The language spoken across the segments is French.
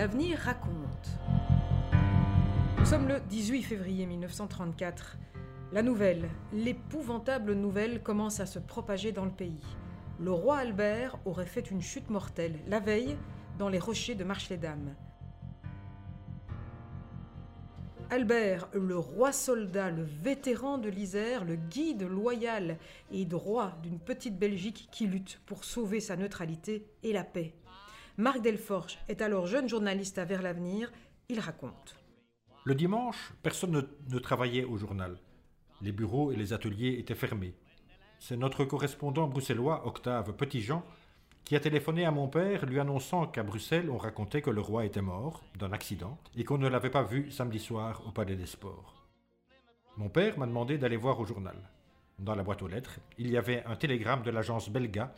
L'avenir raconte. Nous sommes le 18 février 1934. La nouvelle, l'épouvantable nouvelle commence à se propager dans le pays. Le roi Albert aurait fait une chute mortelle la veille dans les rochers de Marche-les-Dames. Albert, le roi soldat, le vétéran de l'Isère, le guide loyal et droit d'une petite Belgique qui lutte pour sauver sa neutralité et la paix. Marc Delforge est alors jeune journaliste à Vers l'Avenir. Il raconte. Le dimanche, personne ne, travaillait au journal. Les bureaux et les ateliers étaient fermés. C'est notre correspondant bruxellois, Octave Petitjean, qui a téléphoné à mon père lui annonçant qu'à Bruxelles on racontait que le roi était mort d'un accident et qu'on ne l'avait pas vu samedi soir au Palais des Sports. Mon père m'a demandé d'aller voir au journal. Dans la boîte aux lettres, il y avait un télégramme de l'agence Belga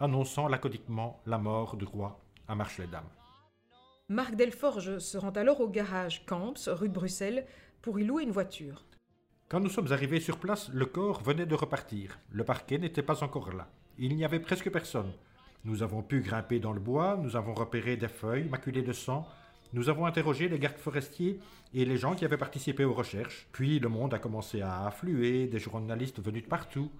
annonçant laconiquement la mort du roi à Marche-les-Dames. Marc Delforge se rend alors au garage Camps, rue de Bruxelles, pour y louer une voiture. Quand nous sommes arrivés sur place, le corps venait de repartir. Le parquet n'était pas encore là. Il n'y avait presque personne. Nous avons pu grimper dans le bois, nous avons repéré des feuilles maculées de sang, nous avons interrogé les gardes forestiers et les gens qui avaient participé aux recherches. Puis le monde a commencé à affluer, des journalistes venus de partout.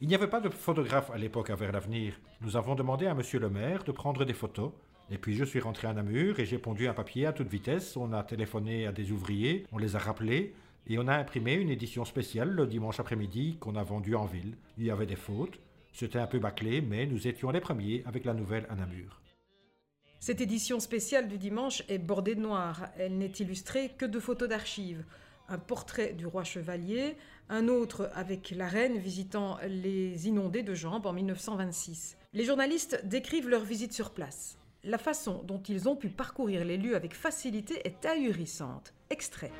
Il n'y avait pas de photographe à l'époque à Vers l'Avenir. Nous avons demandé à monsieur le maire de prendre des photos. Et puis je suis rentré à Namur et j'ai pondu un papier à toute vitesse. On a téléphoné à des ouvriers, on les a rappelés et on a imprimé une édition spéciale le dimanche après-midi qu'on a vendue en ville. Il y avait des fautes, c'était un peu bâclé, mais nous étions les premiers avec la nouvelle à Namur. Cette édition spéciale du dimanche est bordée de noir. Elle n'est illustrée que de photos d'archives. Un portrait du roi chevalier, un autre avec la reine visitant les inondés de Jambes en 1926. Les journalistes décrivent leur visite sur place. La façon dont ils ont pu parcourir les lieux avec facilité est ahurissante. Extrait.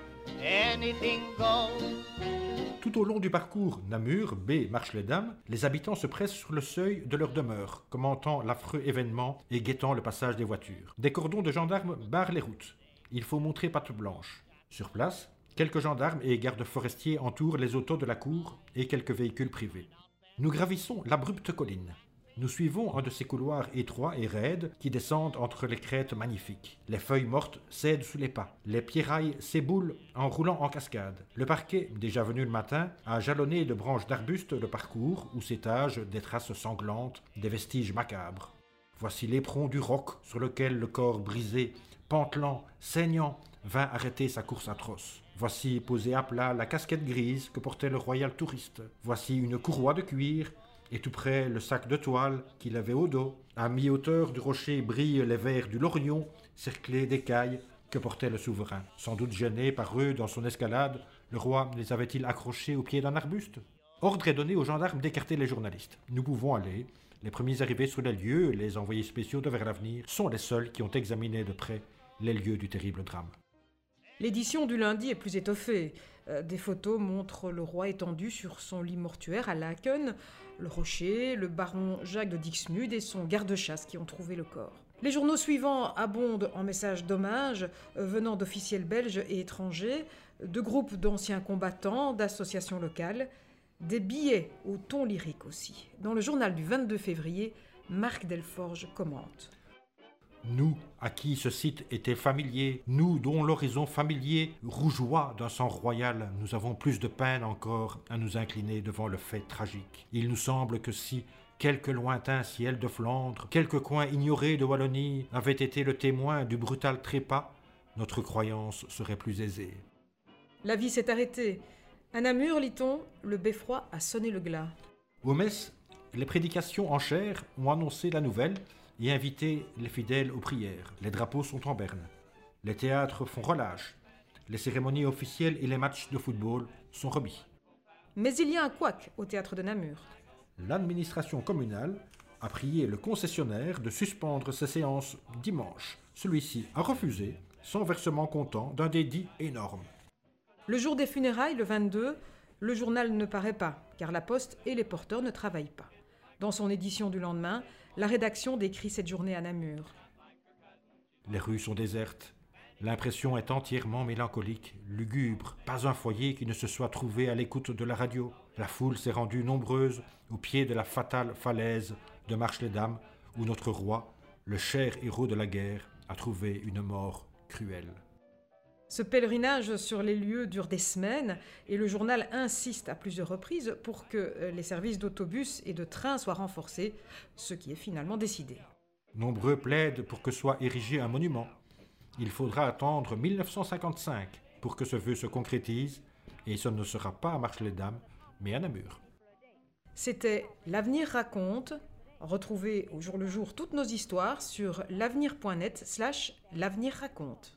Anything goes. Tout au long du parcours Namur, B, Marche-les-Dames, les habitants se pressent sur le seuil de leur demeure, commentant l'affreux événement et guettant le passage des voitures. Des cordons de gendarmes barrent les routes. Il faut montrer patte blanche. Sur place, quelques gendarmes et gardes forestiers entourent les autos de la cour et quelques véhicules privés. Nous gravissons l'abrupte colline. Nous suivons un de ces couloirs étroits et raides qui descendent entre les crêtes magnifiques. Les feuilles mortes cèdent sous les pas. Les pierrailles s'éboulent en roulant en cascade. Le parquet, déjà venu le matin, a jalonné de branches d'arbustes le parcours où s'étagent des traces sanglantes, des vestiges macabres. Voici l'éperon du roc sur lequel le corps brisé, pantelant, saignant, vint arrêter sa course atroce. Voici posée à plat la casquette grise que portait le royal touriste. Voici une courroie de cuir et tout près le sac de toile qu'il avait au dos. À mi-hauteur du rocher brillent les verres du lorion, cerclés d'écailles que portait le souverain. Sans doute gêné par eux dans son escalade, le roi les avait-il accrochés au pied d'un arbuste? Ordre est donné aux gendarmes d'écarter les journalistes. Nous pouvons aller. Les premiers arrivés sur les lieux, les envoyés spéciaux de Vers l'Avenir, sont les seuls qui ont examiné de près les lieux du terrible drame. L'édition du lundi est plus étoffée. Euh, des photos montrent le roi étendu sur son lit mortuaire à Laken, le rocher, le baron Jacques de Dixmude et son garde-chasse qui ont trouvé le corps. Les journaux suivants abondent en messages d'hommage euh, venant d'officiels belges et étrangers, de groupes d'anciens combattants, d'associations locales, des billets au ton lyrique aussi. Dans le journal du 22 février, Marc Delforge commente. Nous, à qui ce site était familier, nous dont l'horizon familier rougeoie d'un sang royal, nous avons plus de peine encore à nous incliner devant le fait tragique. Il nous semble que si quelque lointain ciel de Flandre, quelque coin ignoré de Wallonie avait été le témoin du brutal trépas, notre croyance serait plus aisée. La vie s'est arrêtée. À Namur, lit-on, le beffroi a sonné le glas. Au mess, les prédications en chair ont annoncé la nouvelle et invité les fidèles aux prières. Les drapeaux sont en berne. Les théâtres font relâche. Les cérémonies officielles et les matchs de football sont remis. Mais il y a un couac au théâtre de Namur. L'administration communale a prié le concessionnaire de suspendre ses séances dimanche. Celui-ci a refusé, sans versement comptant d'un dédit énorme. Le jour des funérailles, le 22, le journal ne paraît pas, car la poste et les porteurs ne travaillent pas. Dans son édition du lendemain, la rédaction décrit cette journée à Namur. Les rues sont désertes. L'impression est entièrement mélancolique, lugubre. Pas un foyer qui ne se soit trouvé à l'écoute de la radio. La foule s'est rendue nombreuse au pied de la fatale falaise de Marche-les-Dames, où notre roi, le cher héros de la guerre, a trouvé une mort cruelle. Ce pèlerinage sur les lieux dure des semaines et le journal insiste à plusieurs reprises pour que euh, les services d'autobus et de train soient renforcés, ce qui est finalement décidé. Nombreux plaident pour que soit érigé un monument. Il faudra attendre 1955 pour que ce vœu se concrétise et ce ne sera pas à Marche-les-Dames, mais à Namur. C'était L'avenir raconte. Retrouvez au jour le jour toutes nos histoires sur l'avenir.net slash l'avenir raconte.